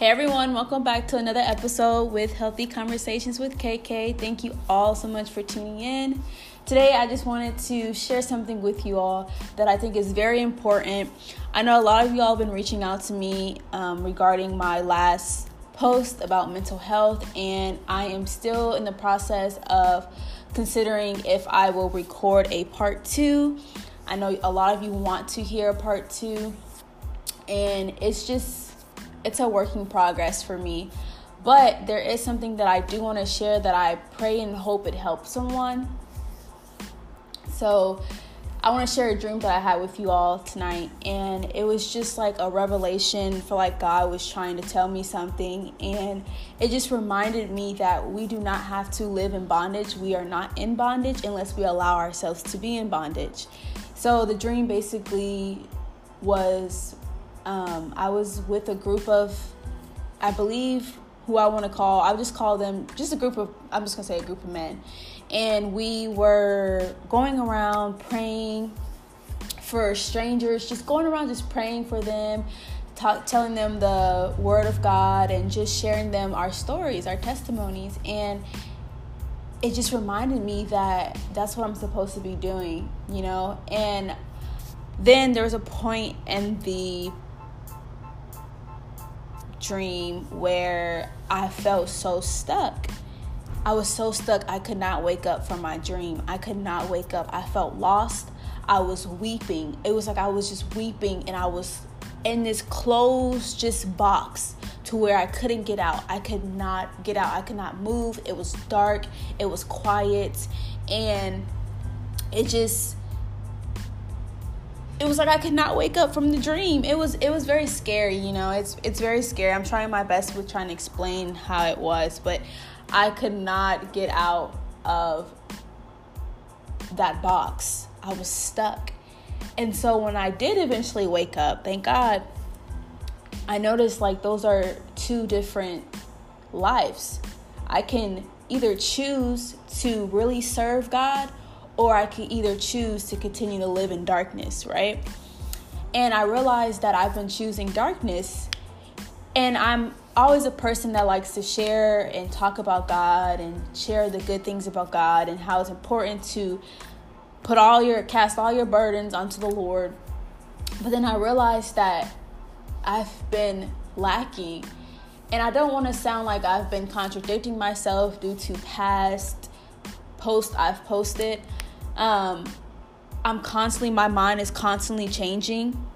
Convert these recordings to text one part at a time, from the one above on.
Hey everyone, welcome back to another episode with Healthy Conversations with KK. Thank you all so much for tuning in. Today, I just wanted to share something with you all that I think is very important. I know a lot of you all have been reaching out to me um, regarding my last post about mental health, and I am still in the process of considering if I will record a part two. I know a lot of you want to hear a part two, and it's just it's a working progress for me. But there is something that I do want to share that I pray and hope it helps someone. So, I want to share a dream that I had with you all tonight, and it was just like a revelation for like God was trying to tell me something, and it just reminded me that we do not have to live in bondage. We are not in bondage unless we allow ourselves to be in bondage. So the dream basically was um, I was with a group of, I believe, who I want to call, I'll just call them just a group of, I'm just going to say a group of men. And we were going around praying for strangers, just going around just praying for them, telling them the word of God, and just sharing them our stories, our testimonies. And it just reminded me that that's what I'm supposed to be doing, you know? And then there was a point in the dream where I felt so stuck. I was so stuck, I could not wake up from my dream. I could not wake up. I felt lost. I was weeping. It was like I was just weeping and I was in this closed just box to where I couldn't get out. I could not get out. I could not move. It was dark. It was quiet and it just it was like I could not wake up from the dream. It was it was very scary, you know. It's it's very scary. I'm trying my best with trying to explain how it was, but I could not get out of that box. I was stuck. And so when I did eventually wake up, thank God, I noticed like those are two different lives. I can either choose to really serve God or I could either choose to continue to live in darkness, right? And I realized that I've been choosing darkness, and I'm always a person that likes to share and talk about God and share the good things about God and how it's important to put all your cast all your burdens onto the Lord. But then I realized that I've been lacking. And I don't want to sound like I've been contradicting myself due to past posts I've posted. Um, I'm constantly, my mind is constantly changing.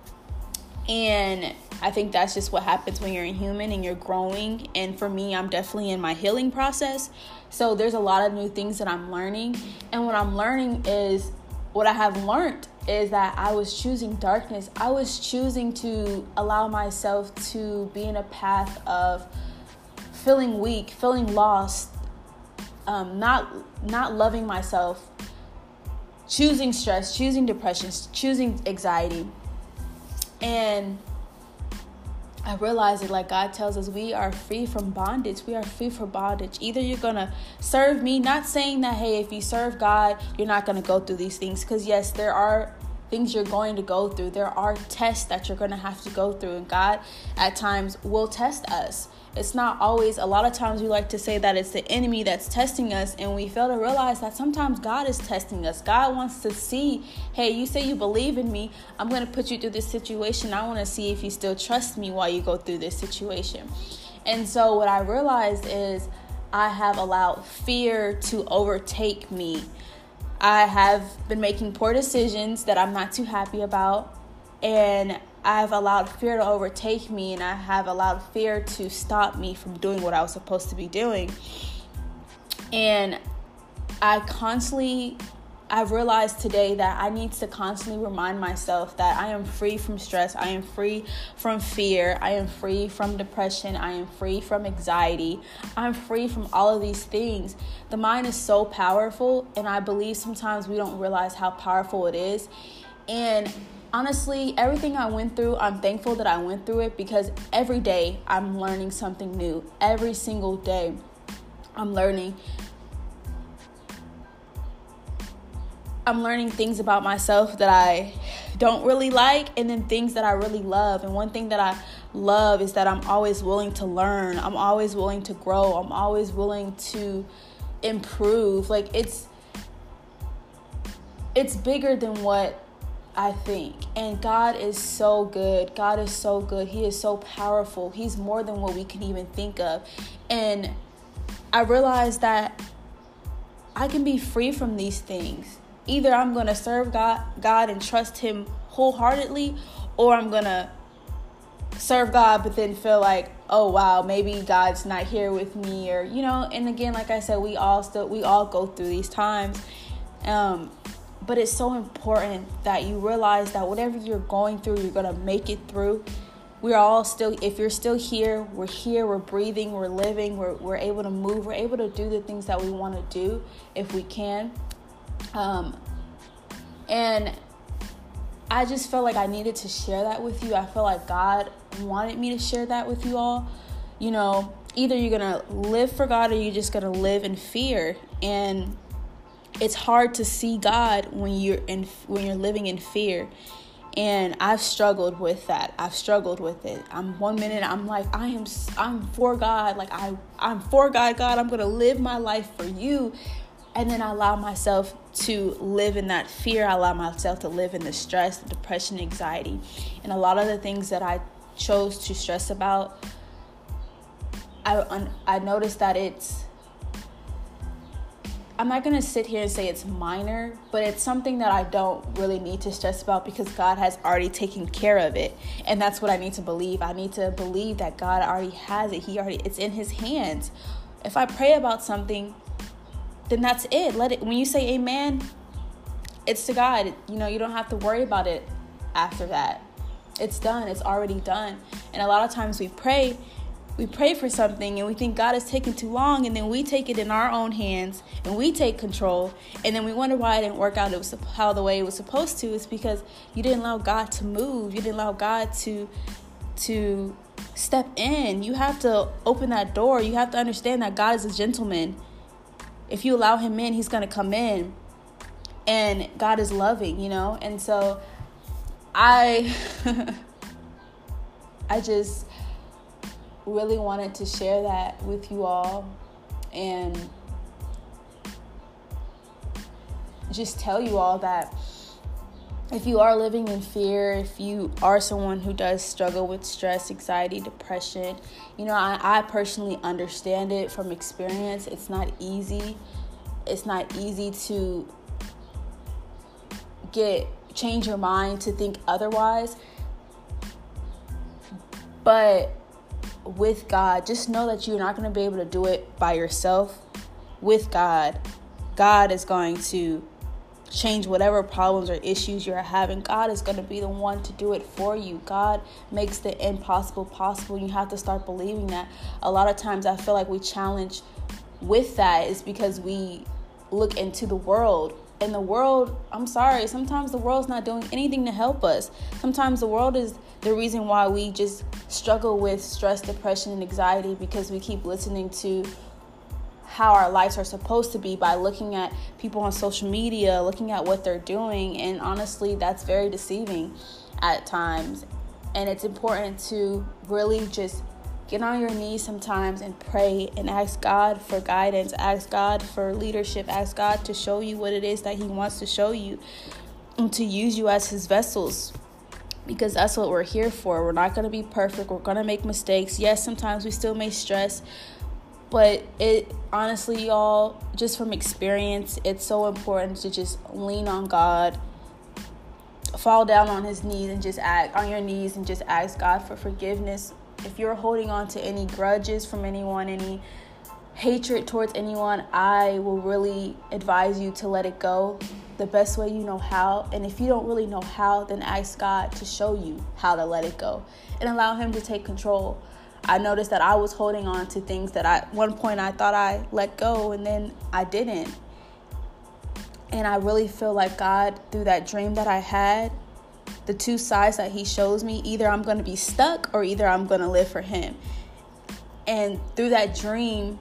And I think that's just what happens when you're a human and you're growing. And for me, I'm definitely in my healing process. So there's a lot of new things that I'm learning. And what I'm learning is what I have learned is that I was choosing darkness. I was choosing to allow myself to be in a path of feeling weak, feeling lost, um, not not loving myself, choosing stress, choosing depression, choosing anxiety. And I realized that like God tells us we are free from bondage. We are free from bondage. Either you're gonna serve me, not saying that hey, if you serve God, you're not gonna go through these things. Because yes, there are things you're going to go through. There are tests that you're gonna have to go through, and God at times will test us it's not always a lot of times we like to say that it's the enemy that's testing us and we fail to realize that sometimes God is testing us. God wants to see, hey, you say you believe in me. I'm going to put you through this situation. I want to see if you still trust me while you go through this situation. And so what I realized is I have allowed fear to overtake me. I have been making poor decisions that I'm not too happy about and I've allowed fear to overtake me and I have allowed fear to stop me from doing what I was supposed to be doing. And I constantly I've realized today that I need to constantly remind myself that I am free from stress, I am free from fear, I am free from depression, I am free from anxiety, I'm free from all of these things. The mind is so powerful, and I believe sometimes we don't realize how powerful it is. And honestly, everything I went through, I'm thankful that I went through it because every day I'm learning something new. Every single day I'm learning. I'm learning things about myself that I don't really like and then things that I really love. And one thing that I love is that I'm always willing to learn. I'm always willing to grow. I'm always willing to improve. Like it's it's bigger than what I think. And God is so good. God is so good. He is so powerful. He's more than what we can even think of. And I realized that I can be free from these things. Either I'm going to serve God, God and trust him wholeheartedly or I'm going to serve God but then feel like, "Oh wow, maybe God's not here with me" or you know, and again like I said, we all still we all go through these times. Um but it's so important that you realize that whatever you're going through, you're to make it through. We're all still, if you're still here, we're here, we're breathing, we're living, we're, we're able to move, we're able to do the things that we want to do if we can. Um, and I just felt like I needed to share that with you. I feel like God wanted me to share that with you all. You know, either you're going to live for God or you're just going to live in fear. And it's hard to see God when you're in when you're living in fear. And I've struggled with that. I've struggled with it. I'm one minute I'm like I am I'm for God. Like I I'm for God. God, I'm going to live my life for you. And then I allow myself to live in that fear. I allow myself to live in the stress, the depression, anxiety. And a lot of the things that I chose to stress about I I noticed that it's I'm not going to sit here and say it's minor, but it's something that I don't really need to stress about because God has already taken care of it. And that's what I need to believe. I need to believe that God already has it. He already it's in his hands. If I pray about something, then that's it. Let it when you say amen, it's to God. You know, you don't have to worry about it after that. It's done. It's already done. And a lot of times we pray we pray for something and we think God is taking too long, and then we take it in our own hands and we take control, and then we wonder why it didn't work out it was how the way it was supposed to. It's because you didn't allow God to move. You didn't allow God to to step in. You have to open that door. You have to understand that God is a gentleman. If you allow Him in, He's gonna come in, and God is loving, you know. And so, I, I just really wanted to share that with you all and just tell you all that if you are living in fear, if you are someone who does struggle with stress, anxiety, depression, you know, I, I personally understand it from experience. It's not easy. It's not easy to get change your mind to think otherwise. But with God, just know that you're not going to be able to do it by yourself. With God, God is going to change whatever problems or issues you're having. God is going to be the one to do it for you. God makes the impossible possible. You have to start believing that. A lot of times I feel like we challenge with that is because we look into the world. And the world, I'm sorry, sometimes the world's not doing anything to help us. Sometimes the world is the reason why we just struggle with stress, depression, and anxiety because we keep listening to how our lives are supposed to be by looking at people on social media, looking at what they're doing, and honestly, that's very deceiving at times. And it's important to really just get on your knees sometimes and pray and ask God for guidance, ask God for leadership, ask God to show you what it is that He wants to show you and to use you as His vessels because that's what we're here for. We're not going to be perfect. We're going to make mistakes. Yes, sometimes we still may stress, but it honestly, y'all, just from experience, it's so important to just lean on God, fall down on his knees and just act on your knees and just ask God for forgiveness. If you're holding on to any grudges from anyone, any hatred towards anyone, I will really advise you to let it go the best way you know how. And if you don't really know how, then ask God to show you how to let it go and allow Him to take control. I noticed that I was holding on to things that I, at one point, I thought I let go and then I didn't. And I really feel like God, through that dream that I had, the two sides that He shows me either I'm going to be stuck or either I'm going to live for Him. And through that dream,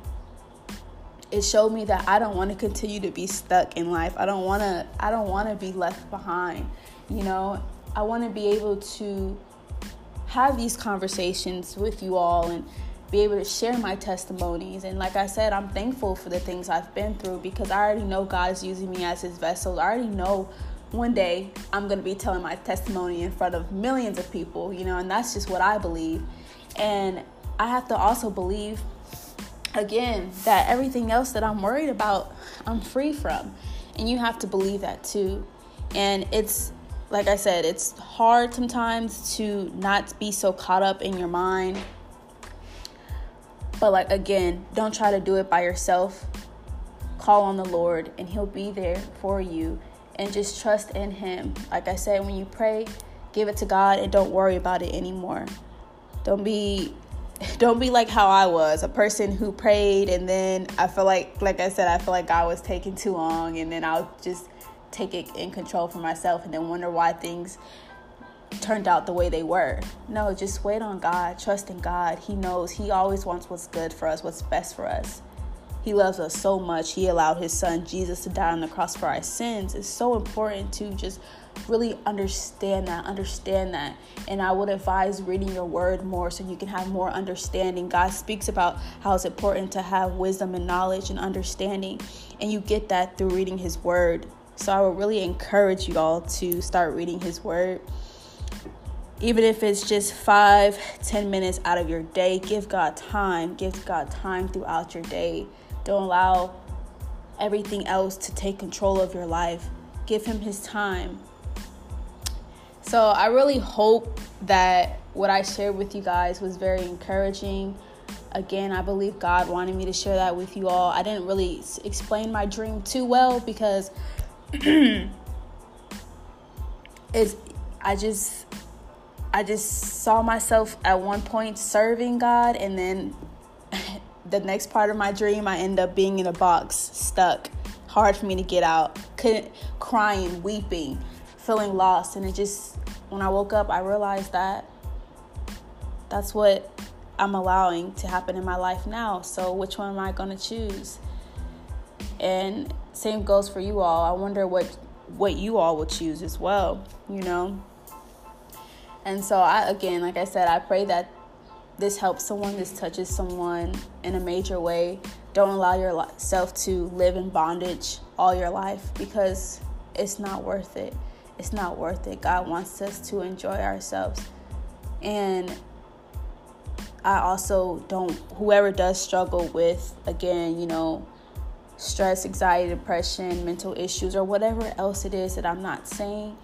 it showed me that I don't want to continue to be stuck in life. I don't want to I don't want to be left behind. You know, I want to be able to have these conversations with you all and be able to share my testimonies. And like I said, I'm thankful for the things I've been through because I already know God is using me as his vessel. I already know one day I'm going to be telling my testimony in front of millions of people, you know, and that's just what I believe. And I have to also believe again that everything else that I'm worried about, I'm free from. And you have to believe that too. And it's like I said, it's hard sometimes to not be so caught up in your mind. But, like, again, don't try to do it by yourself. Call on the Lord, and He'll be there for you. And just trust in Him. Like I said, when you pray, give it to God and don't worry about it anymore. Don't be don't be like how I was, a person who prayed and then I feel like like I said, I feel like God was taking too long and then I'll just take it in control for myself and then wonder why things turned out the way they were. No, just wait on God, trust in God. He knows He always wants what's good for us, what's best for us. He loves us so much. He allowed His Son Jesus to die on the cross for our sins. It's so important to just really understand that, understand that. And I would advise reading your word more so you can have more understanding. God speaks about how it's important to have wisdom and knowledge and understanding, and you get that through reading His word. So I would really encourage you all to start reading His Word. Even if it's just five, ten minutes out of your day, give God time. Give God time throughout your day. Don't allow everything else to take control of your life. Give Him His time. So I really hope that what I shared with you guys was very encouraging. Again, I believe God wanted me to share that with you all. I didn't really explain my dream too well because is I just I just saw myself at one point serving God and then the next part of my dream I end up being in a box, stuck, hard for me to get out, couldn't crying, weeping, feeling lost and it just when I woke up I realized that that's what I'm allowing to happen in my life now. So which one am I going to choose? And same goes for you all. I wonder what what you all will choose as well, you know. And so I again, like I said, I pray that this helps someone, this touches someone in a major way. Don't allow yourself to live in bondage all your life because it's not worth it. It's not worth it. God wants us to enjoy ourselves. And I also don't, whoever does struggle with, again, you know, stress, anxiety, depression, mental issues, or whatever else it is that I'm not saying,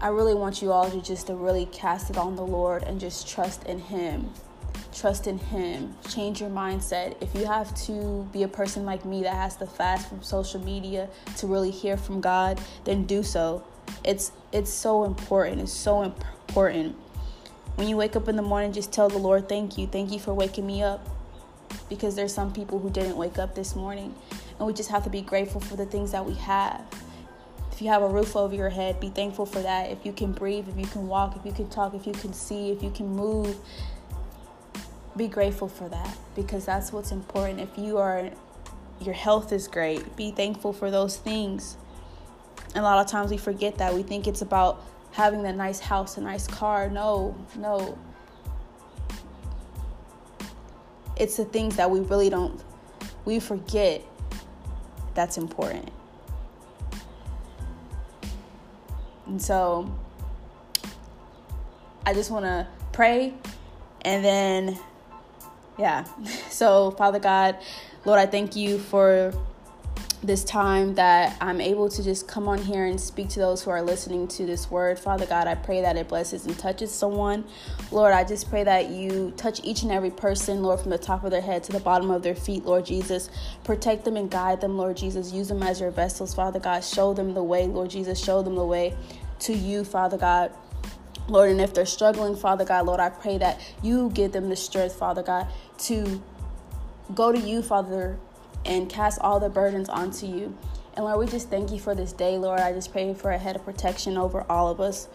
I really want you all to just to really cast it on the Lord and just trust in Him. Trust in Him. Change your mindset. If you have to be a person like me that has to fast from social media to really hear from God, then do so. It's it's so important. It's so important. When you wake up in the morning, just tell the Lord, "Thank you. Thank you for waking me up." Because there's some people who didn't wake up this morning. And we just have to be grateful for the things that we have. If you have a roof over your head, be thankful for that. If you can breathe, if you can walk, if you can talk, if you can see, if you can move, be grateful for that because that's what's important. If you are your health is great, be thankful for those things. And a lot of times we forget that. We think it's about having that nice house, a nice car. No, no. It's the things that we really don't we forget that's important. And so i just want to pray and then yeah. So father god lord i thank you for this time that I'm able to just come on here and speak to those who are listening to this word. Father God, I pray that it blesses and touches someone. Lord, I just pray that you touch each and every person, Lord, from the top of their head to the bottom of their feet, Lord Jesus. Protect them and guide them, Lord Jesus. Use them as your vessels, Father God. Show them the way, Lord Jesus. Show them the way to you, Father God. Lord, and if they're struggling, Father God, Lord, I pray that you give them the strength, Father God, to go to you, Father and cast all the burdens onto you. And Lord, we just thank you for this day, Lord. I just pray for a head of protection over all of us.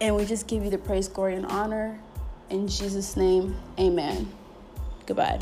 And we just give you the praise, glory, and honor. In Jesus' name, amen. Goodbye.